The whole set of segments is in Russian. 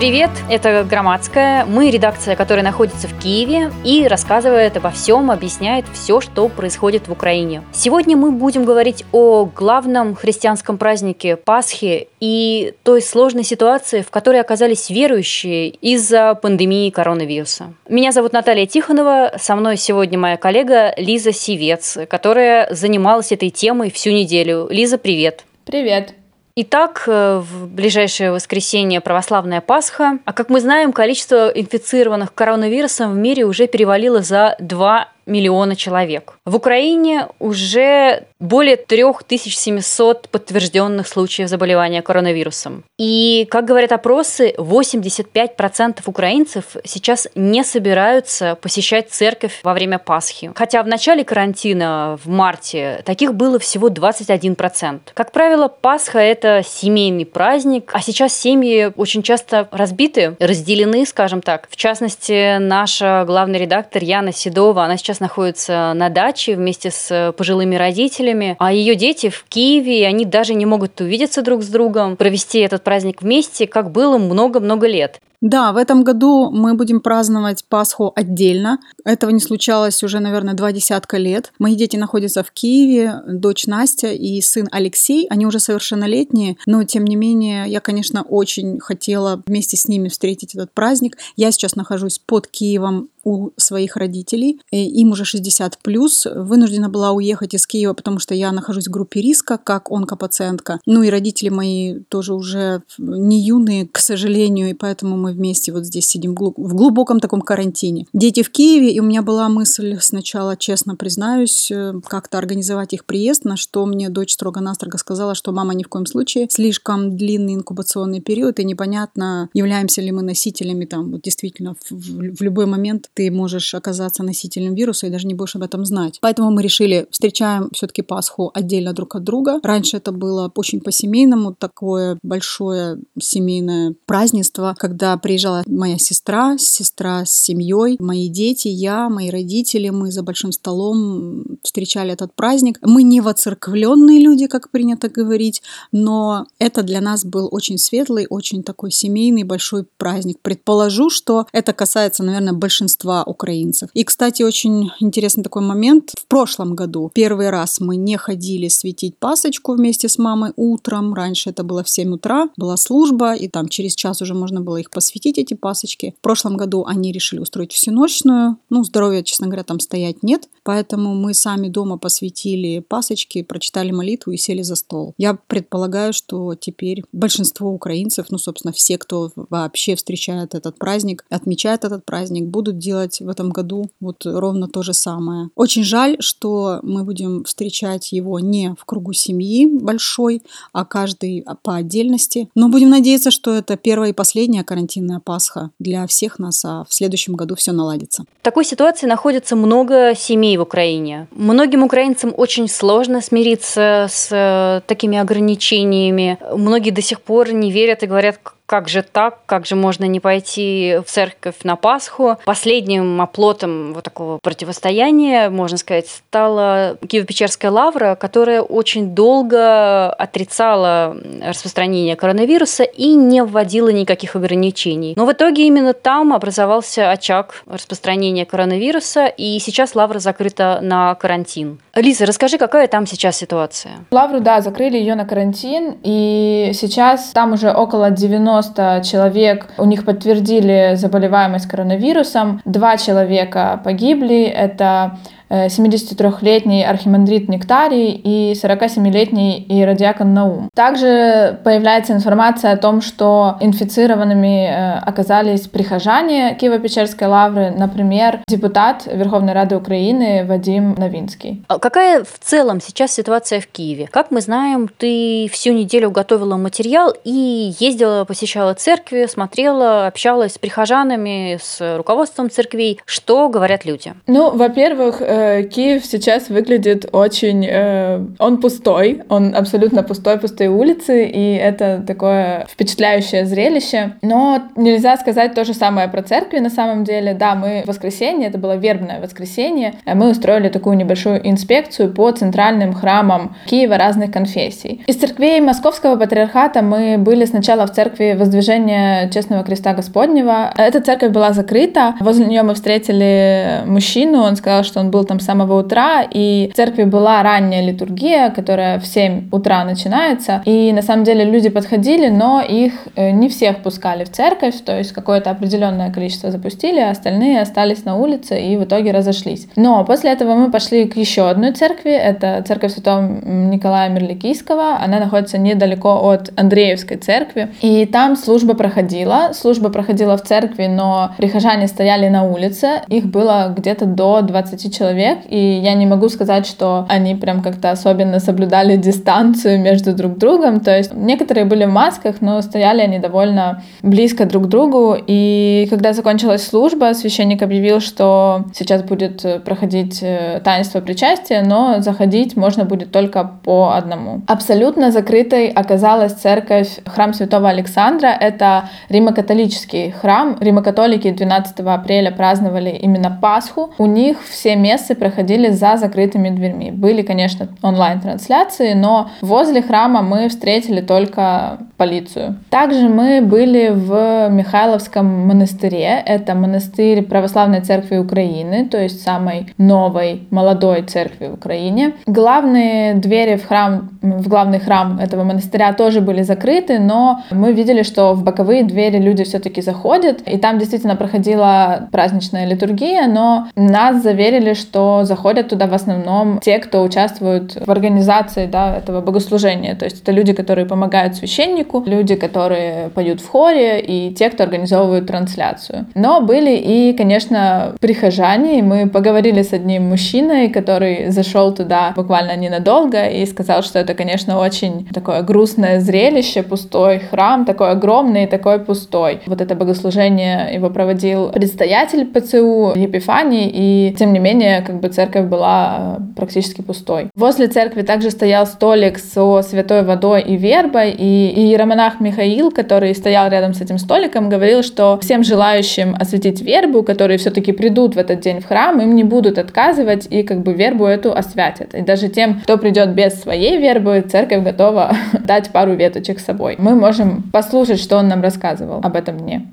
привет! Это Громадская. Мы редакция, которая находится в Киеве и рассказывает обо всем, объясняет все, что происходит в Украине. Сегодня мы будем говорить о главном христианском празднике Пасхи и той сложной ситуации, в которой оказались верующие из-за пандемии коронавируса. Меня зовут Наталья Тихонова, со мной сегодня моя коллега Лиза Сивец, которая занималась этой темой всю неделю. Лиза, привет! Привет! Итак, э, в ближайшее воскресенье православная Пасха. А как мы знаем, количество инфицированных коронавирусом в мире уже перевалило за 2 миллиона человек. В Украине уже более 3700 подтвержденных случаев заболевания коронавирусом. И, как говорят опросы, 85% украинцев сейчас не собираются посещать церковь во время Пасхи. Хотя в начале карантина, в марте, таких было всего 21%. Как правило, Пасха – это семейный праздник, а сейчас семьи очень часто разбиты, разделены, скажем так. В частности, наша главный редактор Яна Седова, она сейчас находится на даче вместе с пожилыми родителями, а ее дети в Киеве, и они даже не могут увидеться друг с другом, провести этот праздник вместе, как было много-много лет. Да, в этом году мы будем праздновать Пасху отдельно. Этого не случалось уже, наверное, два десятка лет. Мои дети находятся в Киеве, дочь Настя и сын Алексей. Они уже совершеннолетние, но тем не менее я, конечно, очень хотела вместе с ними встретить этот праздник. Я сейчас нахожусь под Киевом у своих родителей. Им уже 60 плюс. Вынуждена была уехать из Киева, потому что я нахожусь в группе риска, как онкопациентка. Ну и родители мои тоже уже не юные, к сожалению, и поэтому мы вместе вот здесь сидим в глубоком таком карантине. Дети в Киеве, и у меня была мысль сначала, честно признаюсь, э, как-то организовать их приезд, на что мне дочь строго-настрого сказала, что мама ни в коем случае, слишком длинный инкубационный период, и непонятно, являемся ли мы носителями там вот действительно в, в, любой момент ты можешь оказаться носителем вируса и даже не будешь об этом знать. Поэтому мы решили, встречаем все-таки Пасху отдельно друг от друга. Раньше это было очень по-семейному, такое большое семейное празднество, когда приезжала моя сестра, сестра с семьей, мои дети, я, мои родители, мы за большим столом встречали этот праздник. Мы не воцерквленные люди, как принято говорить, но это для нас был очень светлый, очень такой семейный большой праздник. Предположу, что это касается, наверное, большинства украинцев. И, кстати, очень интересный такой момент. В прошлом году первый раз мы не ходили светить пасочку вместе с мамой утром. Раньше это было в 7 утра, была служба, и там через час уже можно было их посветить, эти пасочки. В прошлом году они решили устроить всеночную. Ну, здоровья, честно говоря, там стоять нет. Поэтому мы сами дома посвятили пасочки, прочитали молитву и сели за стол. Я предполагаю, что теперь большинство украинцев, ну, собственно, все, кто вообще встречает этот праздник, отмечает этот праздник, будут делать в этом году вот ровно то же самое. Очень жаль, что мы будем встречать его не в кругу семьи большой, а каждый по отдельности. Но будем надеяться, что это первая и последняя карантинная Пасха для всех нас, а в следующем году все наладится. В такой ситуации находится много семей в Украине. Многим украинцам очень сложно смириться с э, такими ограничениями. Многие до сих пор не верят и говорят, как же так, как же можно не пойти в церковь на Пасху. Последним оплотом вот такого противостояния, можно сказать, стала Киево-Печерская лавра, которая очень долго отрицала распространение коронавируса и не вводила никаких ограничений. Но в итоге именно там образовался очаг распространения коронавируса, и сейчас лавра закрыта на карантин. Лиза, расскажи, какая там сейчас ситуация? Лавру, да, закрыли ее на карантин, и сейчас там уже около 90 90 человек, у них подтвердили заболеваемость коронавирусом, два человека погибли, это 73-летний архимандрит Нектарий и 47-летний иеродиакон Наум. Также появляется информация о том, что инфицированными э, оказались прихожане Киево-Печерской лавры, например, депутат Верховной Рады Украины Вадим Новинский. А какая в целом сейчас ситуация в Киеве? Как мы знаем, ты всю неделю готовила материал и ездила, посещала церкви, смотрела, общалась с прихожанами, с руководством церквей. Что говорят люди? Ну, во-первых, э, Киев сейчас выглядит очень... Э, он пустой, он абсолютно пустой, пустые улицы, и это такое впечатляющее зрелище. Но нельзя сказать то же самое про церкви на самом деле. Да, мы в воскресенье, это было вербное воскресенье, э, мы устроили такую небольшую инспекцию по центральным храмам Киева разных конфессий. Из церквей Московского патриархата мы были сначала в церкви Воздвижения Честного Креста Господнего. Эта церковь была закрыта. Возле нее мы встретили мужчину, он сказал, что он был там с самого утра, и в церкви была ранняя литургия, которая в 7 утра начинается, и на самом деле люди подходили, но их э, не всех пускали в церковь, то есть какое-то определенное количество запустили, а остальные остались на улице и в итоге разошлись. Но после этого мы пошли к еще одной церкви, это церковь Святого Николая Мерликийского, она находится недалеко от Андреевской церкви, и там служба проходила, служба проходила в церкви, но прихожане стояли на улице, их было где-то до 20 человек, и я не могу сказать, что они прям как-то особенно соблюдали дистанцию между друг другом, то есть некоторые были в масках, но стояли они довольно близко друг к другу, и когда закончилась служба, священник объявил, что сейчас будет проходить э, таинство причастия, но заходить можно будет только по одному. Абсолютно закрытой оказалась церковь, храм Святого Александра, это римокатолический храм, римокатолики 12 апреля праздновали именно Пасху, у них все мессы проходили за закрытыми дверьми. Были, конечно, онлайн-трансляции, но возле храма мы встретили только полицию. Также мы были в Михайловском монастыре. Это монастырь Православной Церкви Украины, то есть самой новой, молодой церкви в Украине. Главные двери в храм, в главный храм этого монастыря тоже были закрыты, но мы видели, что в боковые двери люди все-таки заходят, и там действительно проходила праздничная литургия, но нас заверили, что заходят туда в основном те, кто участвует в организации да, этого богослужения. То есть это люди, которые помогают священнику, люди, которые поют в хоре, и те, кто организовывают трансляцию. Но были и, конечно, прихожане. Мы поговорили с одним мужчиной, который зашел туда буквально ненадолго и сказал, что это, конечно, очень такое грустное зрелище, пустой храм, такой огромный и такой пустой. Вот это богослужение его проводил предстоятель ПЦУ Епифаний, и тем не менее, как бы церковь была э, практически пустой. Возле церкви также стоял столик со святой водой и вербой, и иеромонах Михаил, который стоял рядом с этим столиком, говорил, что всем желающим осветить вербу, которые все-таки придут в этот день в храм, им не будут отказывать и как бы вербу эту освятят. И даже тем, кто придет без своей вербы, церковь готова дать пару веточек с собой. Мы можем послушать, что он нам рассказывал об этом дне.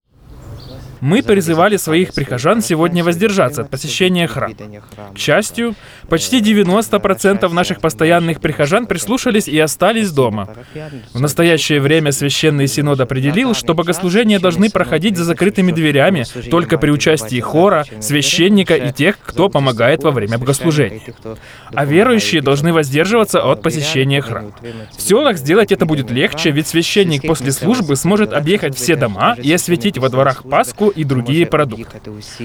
Мы призывали своих прихожан сегодня воздержаться от посещения храма. К счастью, почти 90% наших постоянных прихожан прислушались и остались дома. В настоящее время Священный Синод определил, что богослужения должны проходить за закрытыми дверями только при участии хора, священника и тех, кто помогает во время богослужения. А верующие должны воздерживаться от посещения храма. В селах сделать это будет легче, ведь священник после службы сможет объехать все дома и осветить во дворах Пасху и другие продукты.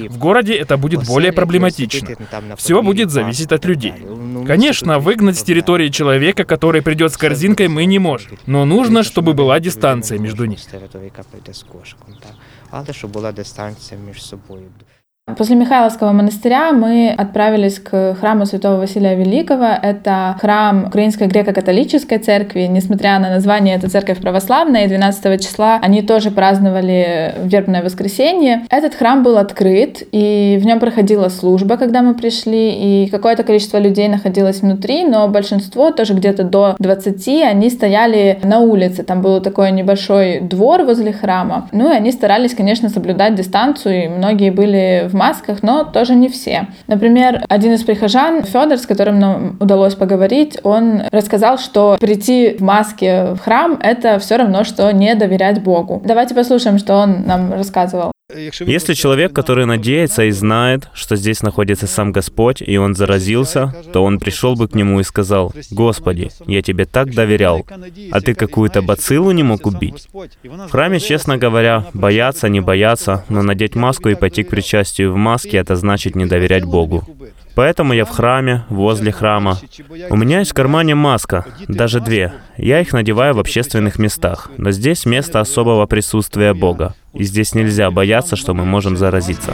В городе это будет более проблематично. Все будет зависеть от людей. Конечно, выгнать с территории человека, который придет с корзинкой, мы не можем. Но нужно, чтобы была дистанция между ними. После Михайловского монастыря мы отправились к храму святого Василия Великого. Это храм Украинской греко-католической церкви. Несмотря на название, это церковь православная, и 12 числа они тоже праздновали вербное воскресенье. Этот храм был открыт, и в нем проходила служба, когда мы пришли, и какое-то количество людей находилось внутри, но большинство, тоже где-то до 20, они стояли на улице. Там был такой небольшой двор возле храма. Ну и они старались, конечно, соблюдать дистанцию, и многие были в масках, но тоже не все. Например, один из прихожан, Федор, с которым нам удалось поговорить, он рассказал, что прийти в маске в храм — это все равно, что не доверять Богу. Давайте послушаем, что он нам рассказывал. Если человек, который надеется и знает, что здесь находится сам Господь, и он заразился, то он пришел бы к нему и сказал, «Господи, я тебе так доверял, а ты какую-то бациллу не мог убить?» В храме, честно говоря, бояться, не бояться, но надеть маску и пойти к причастию в маске — это значит не доверять Богу. Поэтому я в храме, возле храма. У меня есть в кармане маска, даже две. Я их надеваю в общественных местах. Но здесь место особого присутствия Бога. И здесь нельзя бояться, что мы можем заразиться.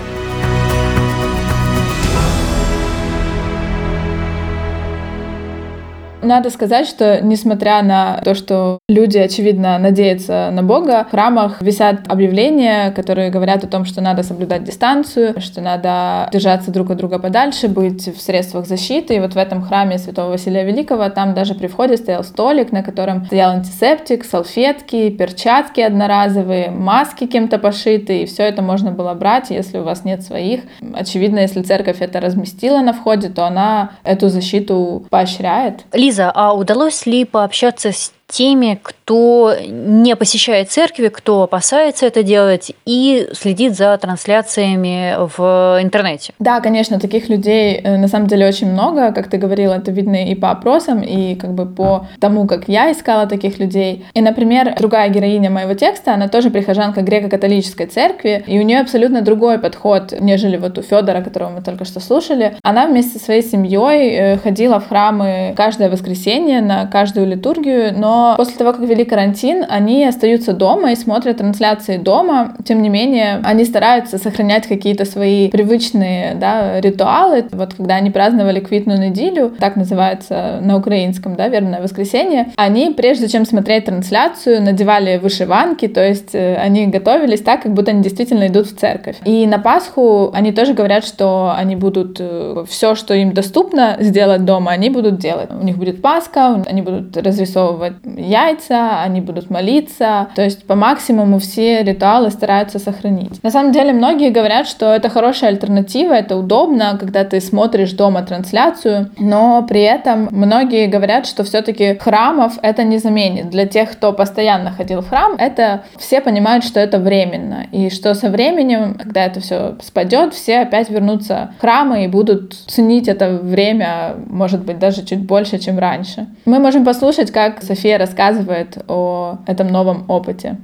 Надо сказать, что несмотря на то, что люди, очевидно, надеются на Бога, в храмах висят объявления, которые говорят о том, что надо соблюдать дистанцию, что надо держаться друг от друга подальше, быть в средствах защиты. И вот в этом храме Святого Василия Великого там даже при входе стоял столик, на котором стоял антисептик, салфетки, перчатки одноразовые, маски кем-то пошитые. И все это можно было брать, если у вас нет своих. Очевидно, если церковь это разместила на входе, то она эту защиту поощряет. Лиза, а удалось ли пообщаться с теми, кто не посещает церкви, кто опасается это делать и следит за трансляциями в интернете. Да, конечно, таких людей э, на самом деле очень много. Как ты говорила, это видно и по опросам, и как бы по тому, как я искала таких людей. И, например, другая героиня моего текста, она тоже прихожанка греко-католической церкви, и у нее абсолютно другой подход, нежели вот у Федора, которого мы только что слушали. Она вместе со своей семьей э, ходила в храмы каждое воскресенье на каждую литургию, но после того, как ввели карантин, они остаются дома и смотрят трансляции дома. Тем не менее, они стараются сохранять какие-то свои привычные да, ритуалы. Вот когда они праздновали квитную неделю, так называется на украинском, да, верное воскресенье, они, прежде чем смотреть трансляцию, надевали вышиванки, то есть э, они готовились так, как будто они действительно идут в церковь. И на Пасху они тоже говорят, что они будут э, все, что им доступно сделать дома, они будут делать. У них будет Пасха, они будут разрисовывать яйца, они будут молиться. То есть по максимуму все ритуалы стараются сохранить. На самом деле многие говорят, что это хорошая альтернатива, это удобно, когда ты смотришь дома трансляцию, но при этом многие говорят, что все-таки храмов это не заменит. Для тех, кто постоянно ходил в храм, это все понимают, что это временно, и что со временем, когда это все спадет, все опять вернутся в храмы и будут ценить это время, может быть, даже чуть больше, чем раньше. Мы можем послушать, как София рассказывает о этом новом опыте.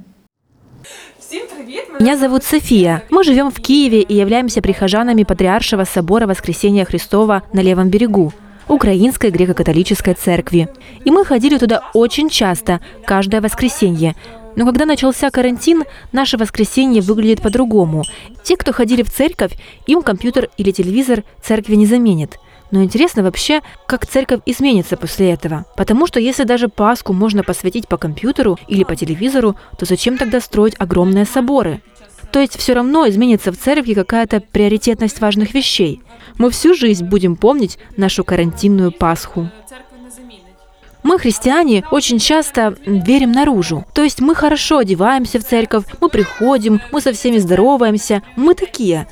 Меня зовут София. Мы живем в Киеве и являемся прихожанами Патриаршего собора Воскресения Христова на левом берегу. Украинской греко-католической церкви. И мы ходили туда очень часто, каждое воскресенье. Но когда начался карантин, наше воскресенье выглядит по-другому. Те, кто ходили в церковь, им компьютер или телевизор церкви не заменит. Но интересно вообще, как церковь изменится после этого. Потому что если даже Пасху можно посвятить по компьютеру или по телевизору, то зачем тогда строить огромные соборы? То есть все равно изменится в церкви какая-то приоритетность важных вещей. Мы всю жизнь будем помнить нашу карантинную Пасху. Мы, христиане, очень часто верим наружу. То есть мы хорошо одеваемся в церковь, мы приходим, мы со всеми здороваемся, мы такие.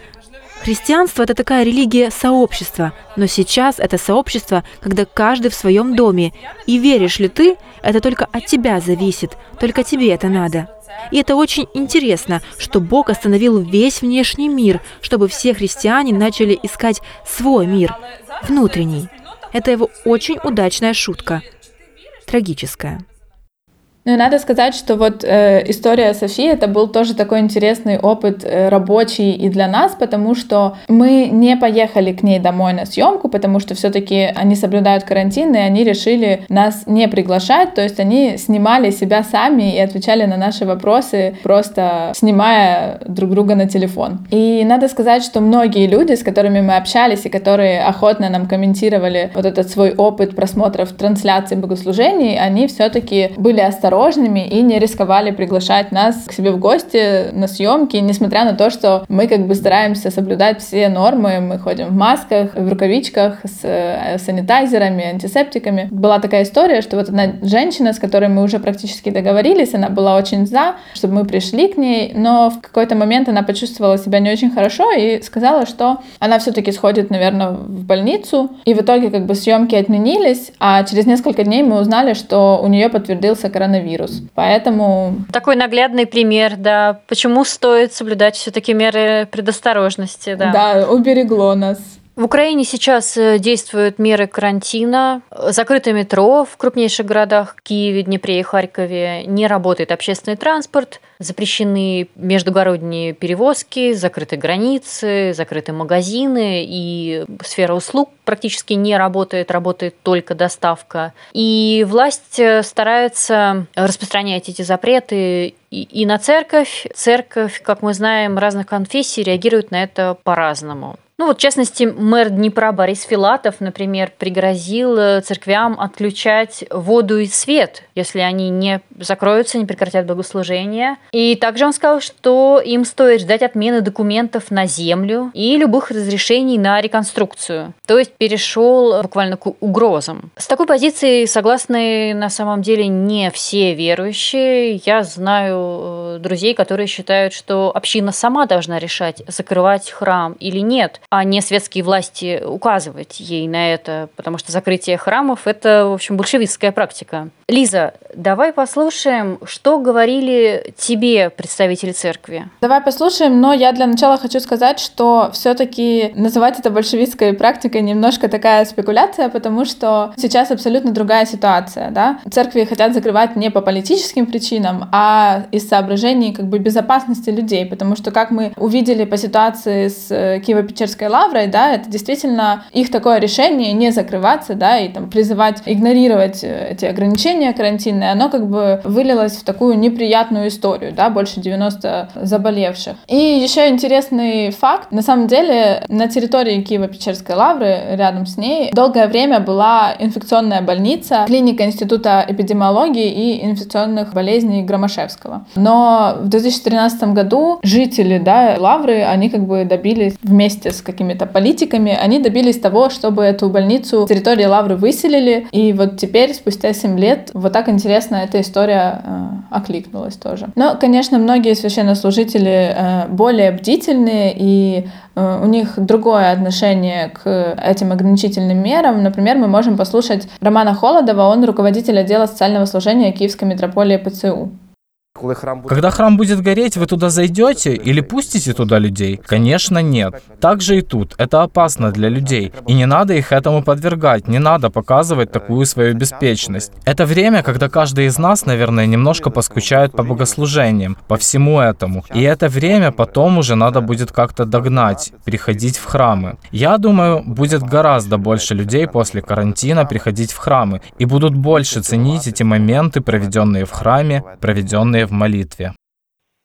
Христианство – это такая религия сообщества, но сейчас это сообщество, когда каждый в своем доме. И веришь ли ты, это только от тебя зависит, только тебе это надо. И это очень интересно, что Бог остановил весь внешний мир, чтобы все христиане начали искать свой мир, внутренний. Это его очень удачная шутка. Трагическая. Ну и надо сказать, что вот э, история Софии это был тоже такой интересный опыт э, рабочий и для нас, потому что мы не поехали к ней домой на съемку, потому что все-таки они соблюдают карантин, и они решили нас не приглашать, то есть они снимали себя сами и отвечали на наши вопросы, просто снимая друг друга на телефон. И надо сказать, что многие люди, с которыми мы общались и которые охотно нам комментировали вот этот свой опыт просмотров трансляций богослужений, они все-таки были осторожны осторожными и не рисковали приглашать нас к себе в гости на съемки, несмотря на то, что мы как бы стараемся соблюдать все нормы, мы ходим в масках, в рукавичках, с э, санитайзерами, антисептиками. Была такая история, что вот одна женщина, с которой мы уже практически договорились, она была очень за, чтобы мы пришли к ней, но в какой-то момент она почувствовала себя не очень хорошо и сказала, что она все-таки сходит, наверное, в больницу. И в итоге как бы съемки отменились, а через несколько дней мы узнали, что у нее подтвердился коронавирус коронавирус. Поэтому... Такой наглядный пример, да, почему стоит соблюдать все-таки меры предосторожности, да. Да, уберегло нас. В Украине сейчас э, действуют меры карантина. Закрыто метро в крупнейших городах Киеве, Днепре и Харькове. Не работает общественный транспорт. Запрещены междугородние перевозки, закрыты границы, закрыты магазины. И сфера услуг практически не работает, работает только доставка. И власть э, старается распространять эти запреты и, на церковь. Церковь, как мы знаем, разных конфессий реагирует на это по-разному. Ну вот, в частности, мэр Днепра Борис Филатов, например, пригрозил э, церквям отключать воду и свет, если они не закроются, не прекратят богослужения. И также он сказал, что им стоит ждать отмены документов на землю и любых разрешений на реконструкцию. То есть перешел буквально к угрозам. С такой позицией согласны на самом деле не все верующие. Я знаю э, друзей, которые считают, что община сама должна решать, закрывать храм или нет а не светские власти указывать ей на это, потому что закрытие храмов – это, в общем, большевистская практика. Лиза, давай послушаем, что говорили тебе представители церкви. Давай послушаем, но я для начала хочу сказать, что все-таки называть это большевистской практикой немножко такая спекуляция, потому что сейчас абсолютно другая ситуация, да. Церкви хотят закрывать не по политическим причинам, а из соображений как бы безопасности людей, потому что, как мы увидели по ситуации с э, Киево-Печерской лаврой, да, это действительно их такое решение не закрываться, да, и там призывать игнорировать э, эти ограничения карантинное, оно как бы вылилось в такую неприятную историю, да, больше 90 заболевших. И еще интересный факт, на самом деле на территории Киево-Печерской лавры, рядом с ней, долгое время была инфекционная больница, клиника Института эпидемиологии и инфекционных болезней Громашевского. Но в 2013 году жители, да, лавры, они как бы добились вместе с какими-то политиками, они добились того, чтобы эту больницу с территории лавры выселили, и вот теперь, спустя 7 лет, вот так интересно эта история э, окликнулась тоже. Но, конечно, многие священнослужители э, более бдительные и э, у них другое отношение к этим ограничительным мерам. Например, мы можем послушать Романа Холодова, он руководитель отдела социального служения Киевской митрополии ПЦУ. Когда храм будет гореть, вы туда зайдете или пустите туда людей? Конечно, нет. Так же и тут. Это опасно для людей. И не надо их этому подвергать, не надо показывать такую свою беспечность. Это время, когда каждый из нас, наверное, немножко поскучает по богослужениям, по всему этому. И это время потом уже надо будет как-то догнать, приходить в храмы. Я думаю, будет гораздо больше людей после карантина приходить в храмы и будут больше ценить эти моменты, проведенные в храме, проведенные в молитве.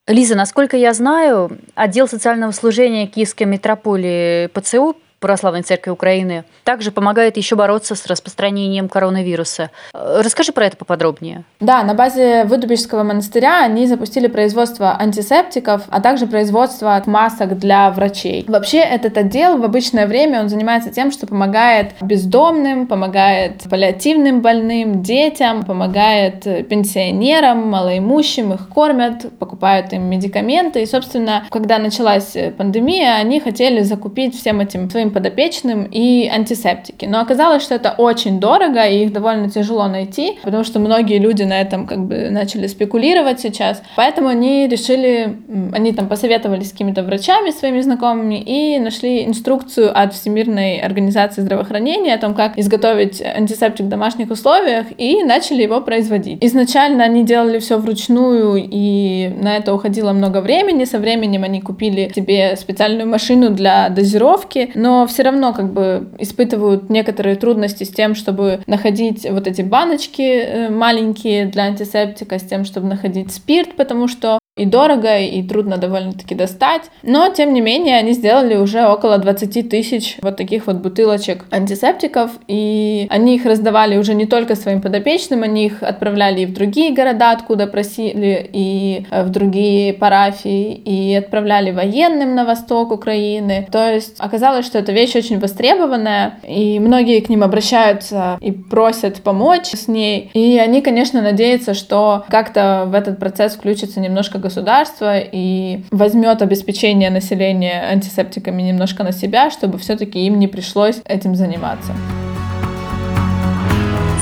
Лиза, насколько я знаю, отдел социального служения Киевской митрополии ПЦУ Православной Церкви Украины, также помогает еще бороться с распространением коронавируса. Э, расскажи про это поподробнее. Да, на базе Выдубежского монастыря они запустили производство антисептиков, а также производство масок для врачей. Вообще этот отдел в обычное время он занимается тем, что помогает бездомным, помогает паллиативным больным, детям, помогает пенсионерам, малоимущим, их кормят, покупают им медикаменты. И, собственно, когда началась пандемия, они хотели закупить всем этим своим своим подопечным и антисептики. Но оказалось, что это очень дорого, и их довольно тяжело найти, потому что многие люди на этом как бы начали спекулировать сейчас. Поэтому они решили, они там посоветовались с какими-то врачами своими знакомыми и нашли инструкцию от Всемирной организации здравоохранения о том, как изготовить антисептик в домашних условиях, и начали его производить. Изначально они делали все вручную, и на это уходило много времени. Со временем они купили себе специальную машину для дозировки, но все равно как бы испытывают некоторые трудности с тем, чтобы находить вот эти баночки э, маленькие для антисептика, с тем, чтобы находить спирт, потому что и дорого, и трудно довольно-таки достать. Но, тем не менее, они сделали уже около 20 тысяч вот таких вот бутылочек антисептиков, и они их раздавали уже не только своим подопечным, они их отправляли и в другие города, откуда просили, и э, в другие парафии, и отправляли военным на восток Украины. То есть оказалось, что эта вещь очень востребованная, и многие к ним обращаются и просят помочь с ней. И они, конечно, надеются, что как-то в этот процесс включится немножко государство и возьмет обеспечение населения антисептиками немножко на себя, чтобы все-таки им не пришлось этим заниматься.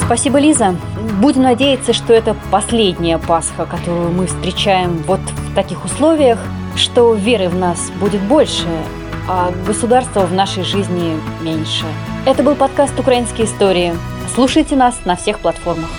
Спасибо, Лиза. Будем надеяться, что это последняя Пасха, которую мы встречаем вот в таких условиях, что веры в нас будет больше, а государства в нашей жизни меньше. Это был подкаст «Украинские истории». Слушайте нас на всех платформах.